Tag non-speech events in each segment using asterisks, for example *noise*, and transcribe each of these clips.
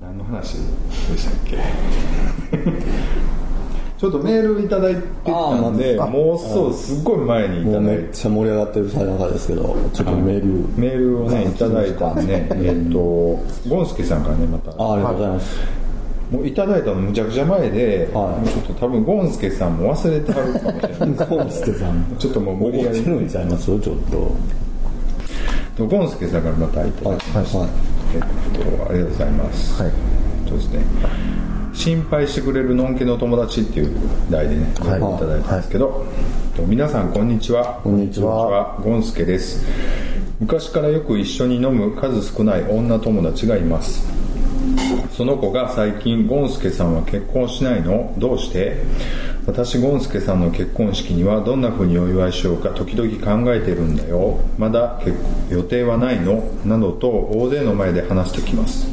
何の話でしたっけ？*laughs* ちょっとメールいただいてたんであもうそうすっごい前にいただいてめっちゃ盛り上がってるさなかですけどちょっとメール。メールをねいただいたんでえっとゴンスケさんからねまた。あありがとうございます、もういただいたのむちゃくちゃ前で、はい。ちょっと多分ゴンスケさんも忘れてはるかもしれない。*laughs* ゴンスケさん。ちょっともう無理やり。怒ってるんちゃいます？ちょっとゴンスケさんからまたいただはいはいえっとありがとうございます、はい。そうですね。心配してくれるのんけの友達っていう題でね、はい。いただいたんですけど、えっと皆さんこんにちは。こんにちは。ゴンスケです。昔からよく一緒に飲む数少ない女友達がいます。その子が最近ゴンスケさんは結婚しないの？どうして？私ゴンスケさんの結婚式にはどんな風にお祝いしようか時々考えてるんだよ。まだ結予定はないの？などと大勢の前で話してきます。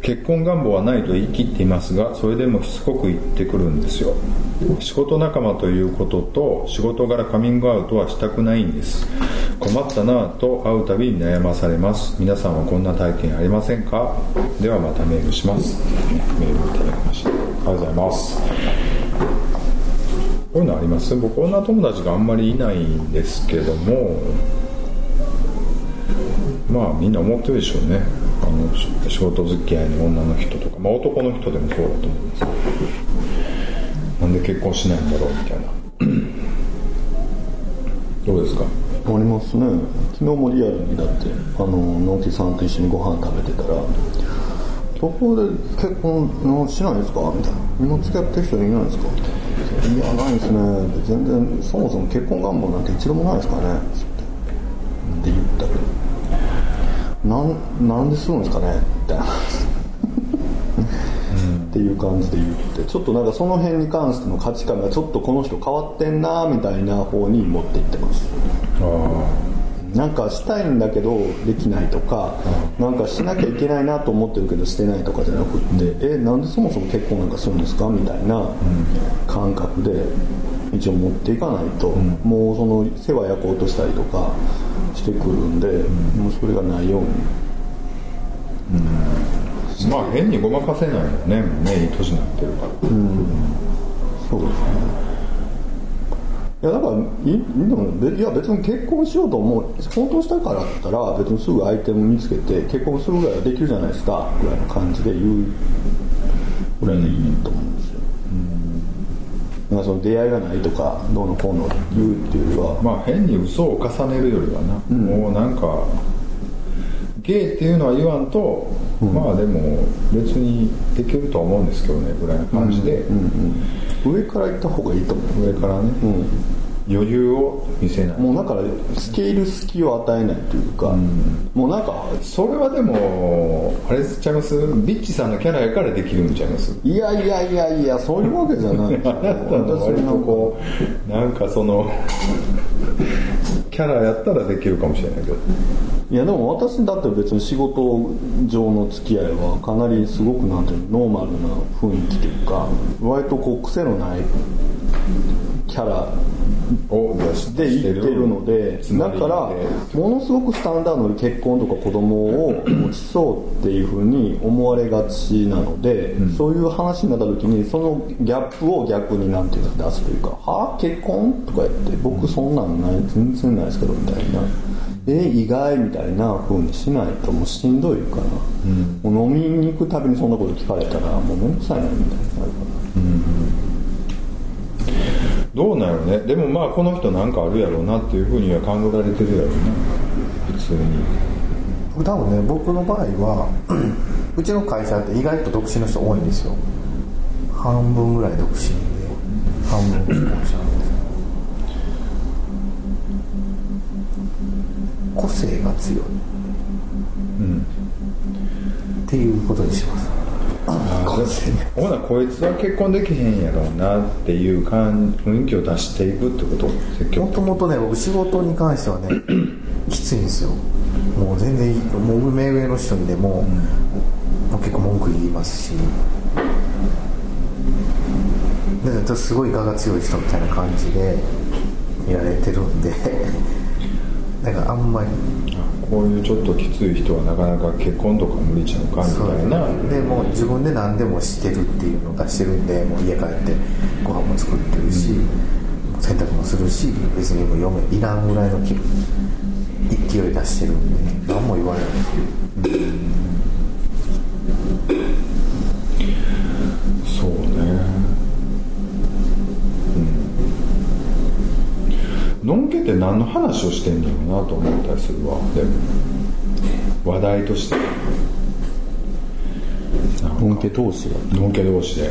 結婚願望はないと言い切っていますがそれでもしつこく言ってくるんですよ。仕事仲間ということと仕事柄カミングアウトはしたくないんです。困ったなぁと会うたびに悩まされます。皆さんはこんな体験ありませんか？ではまたメールします。メールいただきました。ありがとうございます。こういうのあります？僕女友達があんまりいないんですけどもまあみんな思ってるでしょうね。あの仕事付き合いの女の人とか、まあ、男の人でもそうだと思うんです。なんで結婚しないんだろうみたいな。*clears throat* どうですか？ありますね。昨日もリアルにだってあのノーティさんと一緒にご飯食べてたら「どこで結婚しないですか?」みたいな「今付き合ってる人いないですか?」やないですね。全然そもそも結婚願望なんて一度もないですからね」つって言ったけど。なんなんでするんですかね。みたいなっていう感じで言って。ちょっとなんかその辺に関しての価値観がちょっとこの人変わってんなみたいな方に持っていってます。あなんかしたいんだけどできないとか、なんかしなきゃいけないなと思ってるけどしてないとかじゃなくって、えなんでそもそも結婚なんかするんですか？みたいな感覚で一応持っていかないと、もうその世話焼こうとしたりとかしてくるんで、もうそれがないように。あまあ変にごまかせないよねもうねいい年になってるから。そうですねいやだからいいでもべいや別に結婚しようと思う。本当したからだったら別にすぐ相手も見つけて結婚するぐらいはできるじゃないですか。ぐらいの感じで言う。ぐらいでいいと思うんですよ、なんかその出会いがないとかどうのこうの言うっていうよりは、まあ変に嘘を重ねるよりはな、もうなんかゲイっていうのは言わんと、まあでも別にできるとは思うんですけどねぐらいな感じで、上から行った方がいいと思う。上からね、うん余裕を見せない。もうだからスケール隙を与えないというか、もうなんかそれはでもあれちゃいます？ビッチさんのキャラやからできるんちゃいます？いやいやいやいやそういうわけじゃないあなたの割とこうなんかそのキャラやったらできるかもしれないけど。いやでも私だって別に仕事上の付き合いはかなりすごくなんていうのノーマルな雰囲気というか割とこう癖のないキャラを出しで言ってるのでだからものすごくスタンダードに結婚とか子供を持ちそうっていうふうに思われがちなので、そういう話になった時にそのギャップを逆になんていうか出すというか「は結婚?」とか言って「僕そんなんない全然ないですけど」みたいな「え意外?」みたいな風にしないともうしんどいから、もう飲みに行くたびにそんなこと聞かれたらもうめんどくさいなみたいになるから。どうなんやろね。でもまあこの人なんかあるやろうなっていうふうには考えられてるやろうな普通に。多分ね僕の場合は *clears throat* うちの会社って意外と独身の人多いんですよ。半分ぐらい独身で半分既婚者なんです個性が強い。っていうことにしますほなこいつは結婚できへんやろうなっていう感雰囲気を出していくってこと？もともとね僕仕事に関してはね *clears throat* きついんですよ。もう全然もう目上の人にでも、もう結構文句言いますし。ですごい我が強い人みたいな感じでやられてるんで。*laughs* だからあんまりこういうちょっときつい人はなかなか結婚とか無理ちゃうかみたいな。でもう自分で何でもしてるっていうのを出してるんでもう家帰ってご飯も作ってるし、洗濯もするし別にもう嫁いらんぐらいの勢い出してるんで何も言われないそうねうんのんけって何の話をしてんだろうなと思ったりするわ。でも話題として。のんけ同士が。のんけ同士で。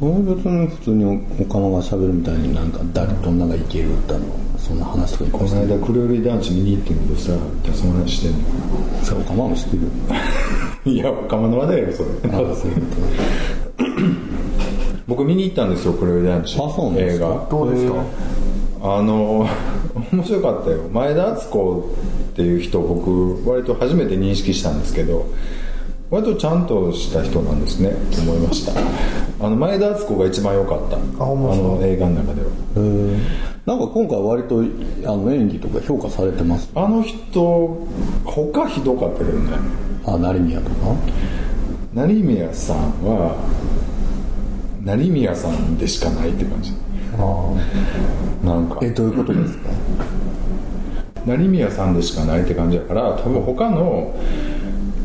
俺別に普通におかまが喋るみたいになんか誰と女がいけるだのそんな話とかこの間黒百合団地見に行ってんけどさってその話してんの。さおかまも知ってる *laughs* いやおかまの話題よそれ。あそう僕見に行ったんですよ黒百合団地あそうなんですか？映画。どうですか？あの面白かったよ。前田敦子っていう人僕割と初めて認識したんですけど割とちゃんとした人なんですね。と思いました。あの前田敦子が一番良かった。あの映画の中では。なんか今回割とあの演技とか評価されてます？あの人他ひどかったけどね。あ成宮とか？成宮さんは成宮さんでしかないって感じ。あなんか。えどういうことですか？成宮さんでしかないって感じだから多分他の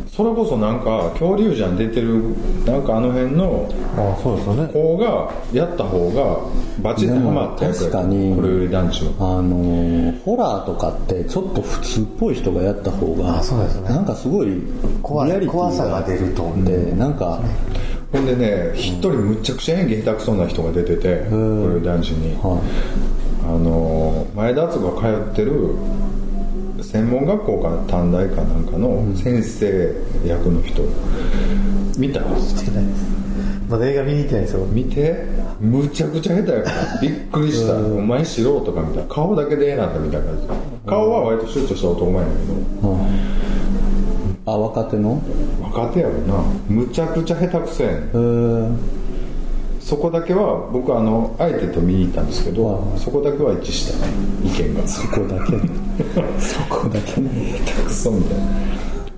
それこそなんか恐竜じゃん出てるなんかあの辺のあそうですよね。子がやった方がバチッとハマったやつでも確かに。これより団地は。あのーホラーとかってちょっと普通っぽい人がやった方があそうですね。なんかすごい怖さが出ると思う。でなんかほんでね一人むっちゃくちゃ演技下手くそな人が出ててこれより団地に。はあの前田敦子が通ってる専門学校か短大かなんかの先生役の人。見た？まだ映画見に行ってないですよ。見て？むちゃくちゃ下手やから。びっくりした。お前素人かみたいな。顔だけでええなったみたいな感じ。顔は割とシュッとした男前やけど。いはああ若手の？若手やろな。むちゃくちゃ下手くそやねん。そこだけは僕あの相手と見に行ったんですけど、はいそこだけは一致したね。意見が。そこだけ。*laughs* そこだけね。下手くそみたいな。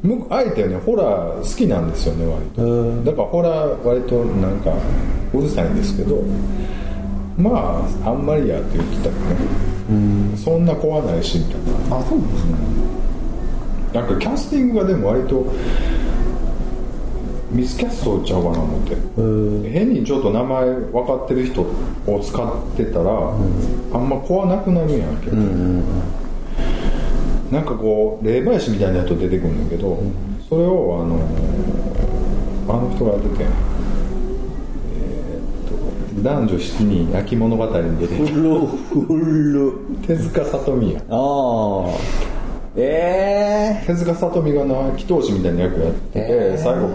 僕相手はねホラー好きなんですよね割と。だからホラー割となんかうるさいんですけどまああんまりやって言ってたらね。そんな怖ないしみたいな。あそうなんですねなんかキャスティングがでも割とミスキャストちゃうかな思って？変にちょっと名前分かってる人を使ってたら、あんま怖なくなるんやんけど、なんかこう霊媒師みたいな人出てくるんだけど、それをあのあの人がやってて、えーっと男女7人焼き物語に出てきふろふろた手塚さとみやああえ手塚さとみがな祈祷師みたいな役やってて、えー。最後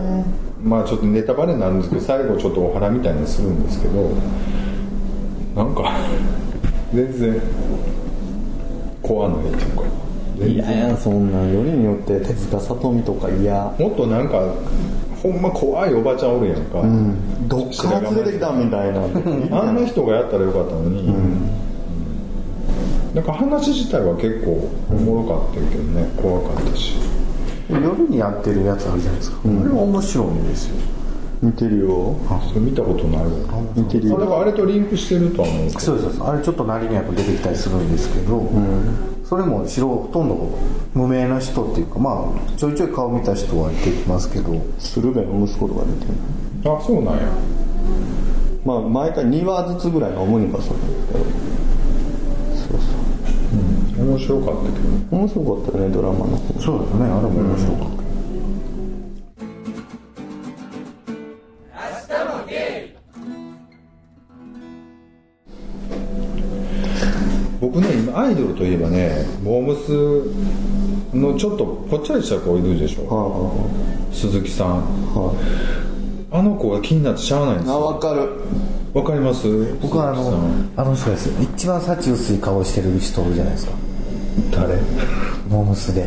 まあちょっとネタバレになるんですけど最後ちょっとお花みたいなのするんですけどなんか全然怖ないっていうかいやい然やそんなんよりによって手塚さみとか嫌。もっとなんかほんま怖いおばちゃんおるやんか、どっから連れてきたみたいな。*laughs* あんな人がやったらよかったのに、なんか話自体は結構おもろかったけどね怖かったし。夜にやってるやつあるじゃないですか、あれは面白いんですよ。見てるよ。それ見たことないわ。見てるよ。だからあれとリンクしてるとは思うけど。そうですあれちょっと何に役出てきたりするんですけど、それも白ほとんど無名な人っていうかまあちょいちょい顔見た人はいてきますけど。鶴瓶の息子とか出てるあそうなんや。まあ毎回2話ずつぐらいの主にかそれ。そうそう面白かったけど。面白かったよねドラマの方。そうですねあれも面白かった、僕ね今アイドルといえばねモームスのちょっとぽっちゃりした子いるでしょ。は鈴木さん。あはあの子が気になってしゃあないんですああよ分かる。わかります？僕はあのん。あの人です。一番幸薄い顔してる人じゃないですか誰？モームスで。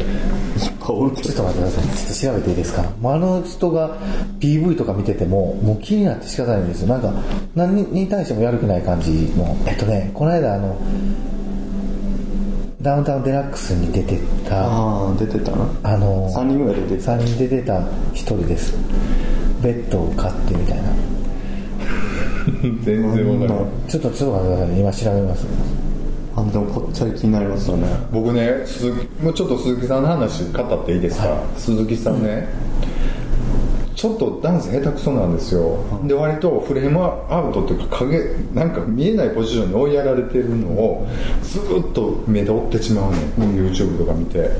ちょっと待ってくださいちょっと調べていいですか？もうあの人が PV とか見ててももう気になって仕方ないんですよ。なんか何に対してもやる気ない感じの。えっとねこの間あのダウンタウンデラックスに出てた。ああ出てたな。あの3人ぐらい出てた。3人出てた一人です。ベッドを買ってみたいな。*laughs* 全然わからないちょっとちょっと待ってくださいね。今調べますあでもこっちゃり気になりますよね。僕ね鈴木もうちょっと鈴木さんの話語っていいですか、鈴木さんね、ちょっとダンス下手くそなんですよ、で割とフレームアウトっていうか影なんか見えないポジションに追いやられてるのをずっと目で追ってしまうね、ん、YouTube とか見て。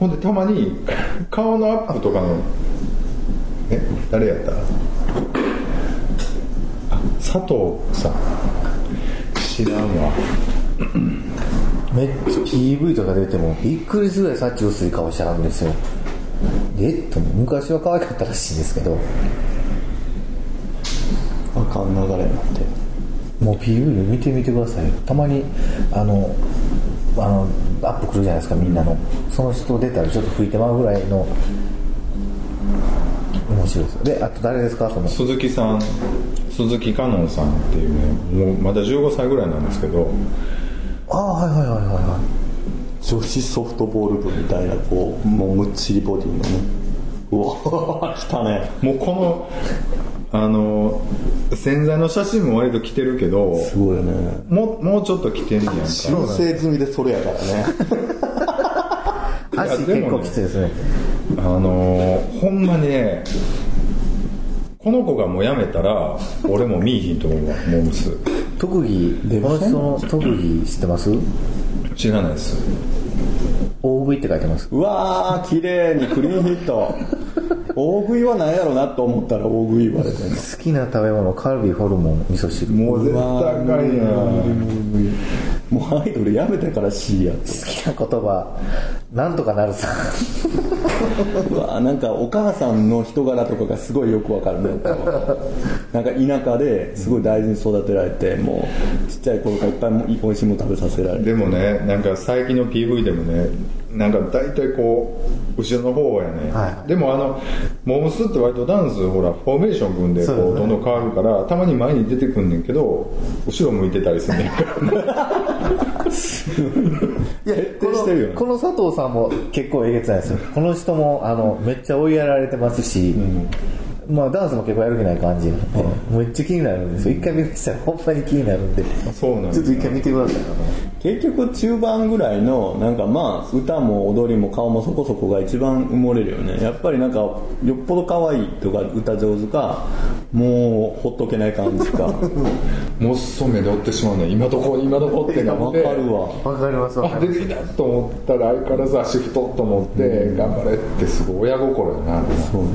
ほんでたまに顔のアップとかのえ？誰やった？あ佐藤さん。知らんわめっちゃ PV とか出てもびっくりするぐらいさっき薄い顔してはるんですよ。え？っと昔は可愛かったらしいんですけど。あかん流れになって。もう PV 見てみてください。よたまにあのあのアップ来るじゃないですかみんなの。その人出たらちょっと吹いてまうぐらいの。面白いです。であと誰ですか？その。鈴木さん。鈴木香音さんっていうねもうまだ15歳ぐらいなんですけどああはいはいはいはいは女子ソフトボール部みたいなこうもうむっちりボディのね。うわ来たね。もうこのあの潜在の写真も割と着てるけどすごいよね。もうもうちょっと着てんねやんか。修正済みでそれやからね。*laughs* い足結構きついですね。あのほんまにねこの子がもう辞めたら俺も見いひんと思うわモームス特技この人の特技知ってます？知らないです。大食いって書いてます。うわー綺麗にクリーンヒット。大食いは何やろうなと思ったら大食い言われて好きな食べ物カルビホルモン味噌汁。もう絶対あかんやん。もうアイドルやめてから C やと。好きな言葉なんとかなるさうわなんかお母さんの人柄とかがすごいよくわかるねなんか田舎ですごい大事に育てられてもうちっちゃい頃からいっぱいおいしいもの食べさせられて。でもねなんか最近の PV でもねなんか大体こう後ろの方やね、はい。でもあのモームスって割とダンスほらフォーメーション組んでこそうね。うどんどん変わるからたまに前に出てくんねんけど後ろ向いてたりすんねんから *laughs* いや徹底してるよね。このこの佐藤さんも結構えげつないですよ。この人もあのめっちゃ追いやられてますし、まあダンスも結構やる気ない感じなんで、めっちゃ気になるんですよ。一回見ましたらほんまに気になるんで。そうなんちょっと一回見てください結局中盤ぐらいのなんかまあ歌も踊りも顔もそこそこが一番埋もれるよね。やっぱりなんかよっぽど可愛いとか歌上手かもうほっとけない感じか。*laughs* もっそ目で追ってしまうね。ん今どこ今どこってなわって。かるわ。わかりますわあ出てきたと思ったら相変わらず足太っと思って頑張れってすごい親心やな。そうね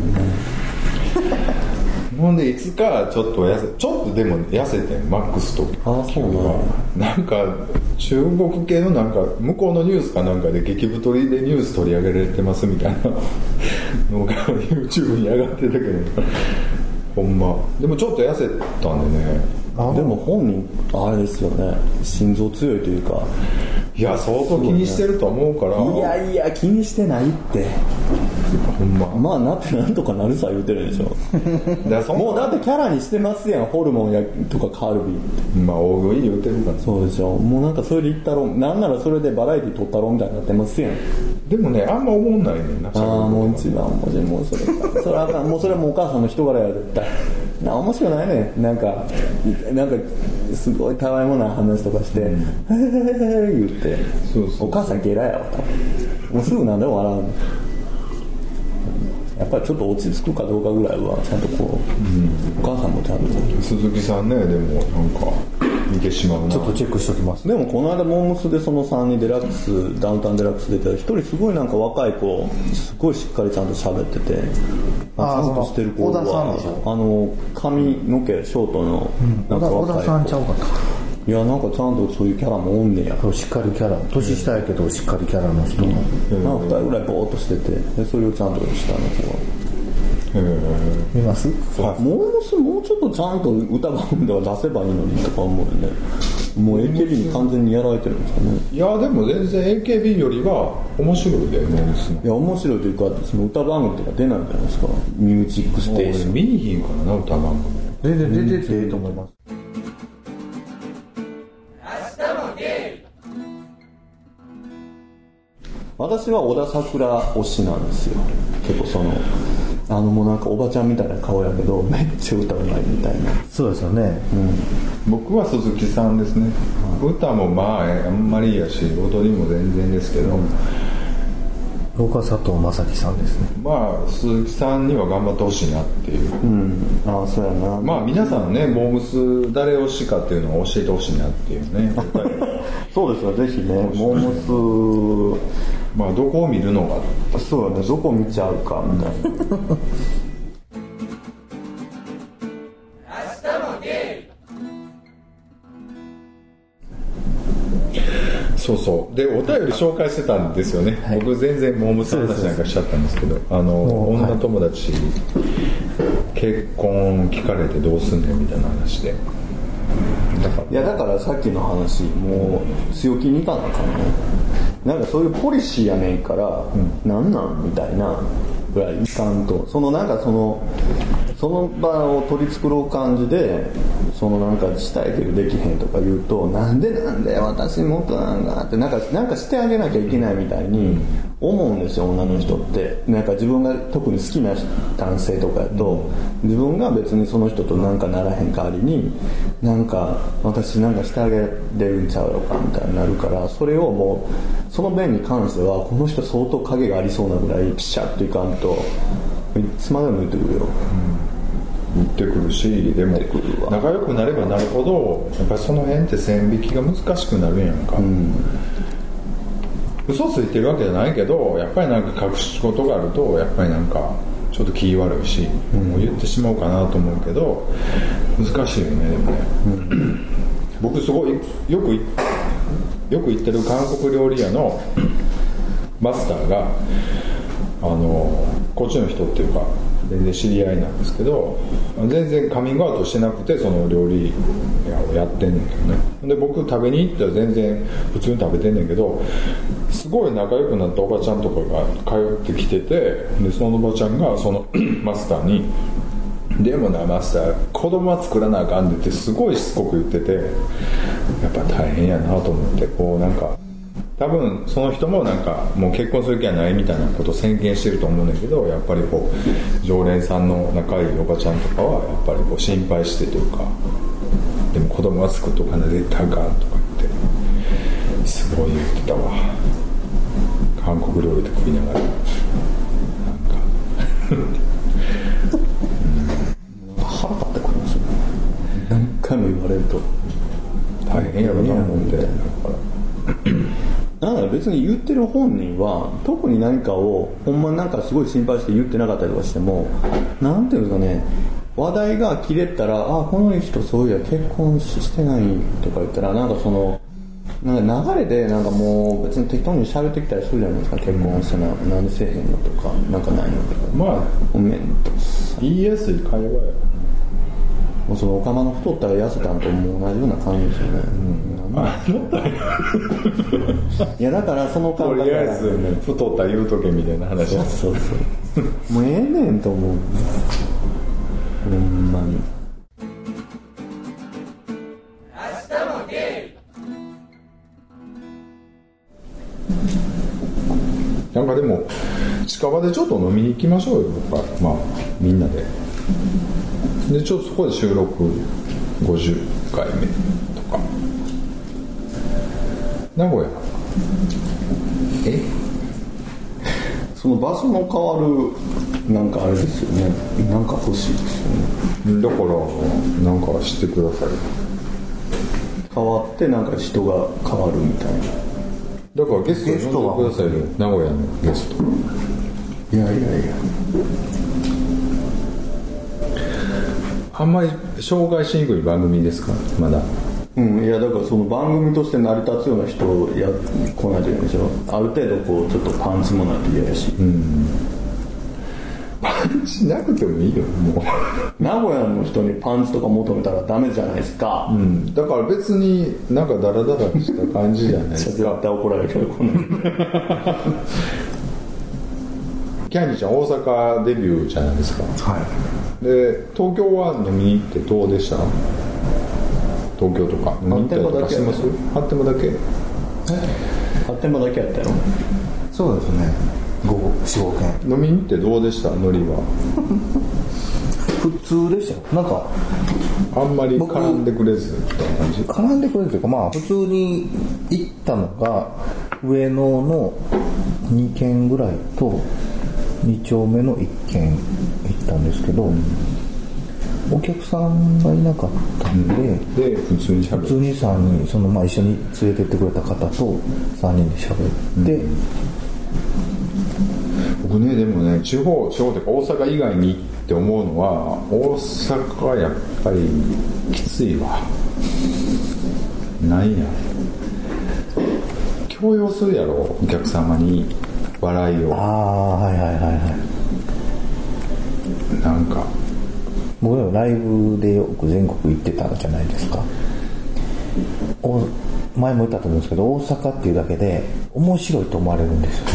ほんでいつかちょっと痩せちょっとでも痩せてんマックスとあそうなのなんか中国系のなんか向こうのニュースかなんかで激太りでニュース取り上げられてますみたいな。のが YouTube に上がってたけど。ほんま。でもちょっと痩せたんでね。でも本人あれですよね。心臓強いというか。いや相当気にしてると思うから。いやいや気にしてないってほんま。まあなってなんとかなるさ言うてるでしょ。*laughs* もうだってキャラにしてますやん。ホルモンやとかカルビまあ大食い言うてるから。そうでしょ。もうなんかそれでいったろなんならそれでバラエティ撮ったろみたいになってますやん。でもねあんま思んないねんな。ああもう一番もうもうそれかそれあかんもうそれはもうお母さんの人柄や絶対な面白ないねなんかなんかすごいたわいもない話とかして「へへへへ」言ってそうそうお母さんゲラやわもうすぐ何でも笑うやっぱりちょっと落ち着くかどうかぐらいはちゃんとこう、お母さんもちゃんと鈴木さんねでもなんか見てしまうな。ちょっとチェックしておきますでもこの間モームスでその3人デラックスダウンタウンデラックス出てた一人すごいなんか若い子すごいしっかりちゃんと喋っててあーちゃんとしてる子小田さんでしょあの髪の毛ショートのなんか小田若い子。さんちゃうかないやなんかちゃんとそういうキャラもおんねや。しっかりキャラ。年下やけどしっかりキャラの人の、なんか2人ぐらいボーっとしててでそれをちゃんと下の子が。へえ見ます？モームスもうちょっとちゃんと歌番組では出せばいいのにとか思うよね。もう AKB に完全にやられてるんですかね。いやでも全然 AKB よりは面白いでモームスのいや面白いというかその歌番組とか出ないじゃないですか。ミュージックステーション俺見にひんからな歌番組。全然出てていいと思います私は小田桜推しなんですよ。結構そのあのもうなんかおばちゃんみたいな顔やけどめっちゃ歌うまいみたいな。そうですよね。僕は鈴木さんですね、歌もまああんまりやし踊りも全然ですけど、僕は佐藤正樹さんですね。まあ鈴木さんには頑張ってほしいなっていう、うん。ああそうやな。まあ皆さんねモームス誰推しかっていうのを教えてほしいなっていうね。*laughs* そうですよぜひね。モームまあどこを見るのがスそうやね。どこ見ちゃうかみたいな。そうそう。でお便り紹介してたんですよね、僕全然モームスの話なんかしちゃったんですけどあのもう女友達、結婚聞かれてどうすんねんみたいな話でだから。いやだからさっきの話もう強気にいかなあかんね。なんかそういうポリシーやねんから、なんなんみたいなぐらいいかんと。そのなんかそのその場を取り繕う感じでそのなんかしたいけどできへんとか言うとなんでなんだよ私もっとなんだってなんかなんかしてあげなきゃいけないみたいに思うんですよ女の人って。なんか自分が特に好きな男性とかやと自分が別にその人となんかならへん代わりになんか私なんかしてあげれるんちゃうのかみたいになるからそれをもうその面に関してはこの人相当影がありそうなぐらいピシャッといかんといつまでも言ってくるよ。言ってくるしでも仲良くなればなるほどやっぱりその辺って線引きが難しくなるやんか、嘘ついてるわけじゃないけどやっぱりなんか隠し事があるとやっぱりなんかちょっと気悪いし、もう言ってしまおうかなと思うけど難しいよねでもね、僕すごいよくいよく行ってる韓国料理屋のマスターがあのこっちの人っていうか全然知り合いなんですけど全然カミングアウトしてなくてその料理屋をやってんねんけどね。で僕食べに行ったら全然普通に食べてんねんけどすごい仲良くなったおばちゃんとかが通ってきててでそのおばちゃんがその *clears throat* マスターにでもなマスター子供は作らなあかんでってすごいしつこく言っててやっぱ大変やなと思ってこうなんか多分その人もなんかもう結婚する気はないみたいなことを宣言してると思うんだけどやっぱりこう常連さんの仲いいおばちゃんとかはやっぱりこう心配してというかでも子供は作っとかな絶対あかんとか言ってすごい言ってたわ。韓国料理で食いながら。なんか。腹立ってくるんですよ何回も言われると。大変やろな思ってだからだから別に言ってる本人は特に何かをほんまなんかすごい心配して言ってなかったりとかしてもなんていうんですかね話題が切れたらあこの人そういや結婚してないとか言ったらなんかそのなんか流れでなんかもう別に適当に喋ってきたりするじゃないですか結婚してな、なんでせえへんのとかなんかないのとか。まあおめんと。言いやすい会話やもうそのお釜の太ったら痩せたんとも同じような感じですよね、あいやだからその感覚とりあえず太った言うとけみたいな話。そうそうそう。もうええねんと思う。ほんまに。なんかでも近場でちょっと飲みに行きましょうよやっぱ。まあみんなででちょっとそこで収録50回目とか。名古屋。え？その場所の変わるなんかあれですよね。なんか欲しいですよね。だからなんか知ってください。変わってなんか人が変わるみたいな。だからゲスト呼んでくださいよ。名古屋のゲスト。いやいやいやあんまり紹介しにくい番組ですか？まだ。うん、いやだからその番組として成り立つような人をや来ないといけないでしょある程度こうちょっとパンチもないと嫌やし、パンチなくてもいいよも *laughs* 名古屋の人にパンチとか求めたらダメじゃないですか、う、うん、だから別になんかダラダラした感じじゃないです *laughs* 絶対怒られるけどこの *laughs* キャンディーちゃん大阪デビューじゃないですか。はいで東京は飲みに行ってどうでした？東京とか。飲みに行ったりとかしてます？発展場だけ。発展場だけやったよそうですね。45件飲みに行ってどうでした？ノリは。*laughs* 普通でしたよ。なんかあんまり僕絡んでくれずみたいな感じ？絡んでくれるというかまあ普通に行ったのが上野の2軒ぐらいと2丁目の1軒。行ったんですけど、お客さんがいなかったんで、で普通に喋る。普通に3人その、まあ、一緒に連れてってくれた方と3人で喋って、僕ねでもね地方地方というか大阪以外にって思うのは大阪はやっぱりきついわ。なんや。強要するやろお客様に笑いを。ああはいはいはいはいなんか。僕でもライブでよく全国行ってたじゃないですか。お前も言ったと思うんですけど大阪っていうだけで面白いと思われるんですよ、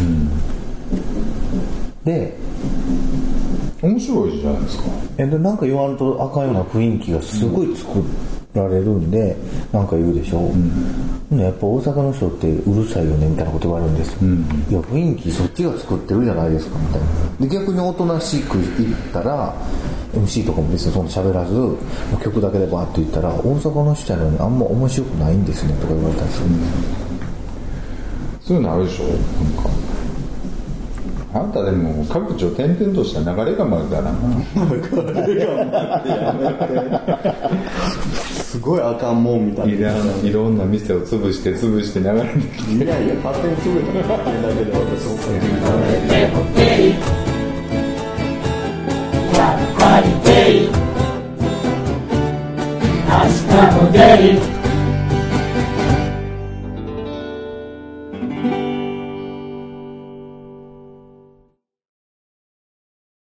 で面白いじゃないですか。えでなんか言わんとあかんような雰囲気がすごい作られるんで、なんか言うでしょ、う。ん、やっぱ大阪の人ってうるさいよねみたいなこと言われるんですよ、いや雰囲気そっちが作ってるじゃないですかみたいな。で逆におとなしく言ったら MC とかも別にそんな喋らず曲だけでバーって言ったら大阪の人やのにあんま面白くないんですねとか言われたりするんですよ。そういうのあるでしょ？なんか。あんたでも各地を転々とした流れがまるからな *laughs* すごいあかんもんみたいな。いろんいろんな店を潰して潰して流れてきて。いやいや勝手に潰れたら勝手だけで私もやっぱりゲイ明日もゲイ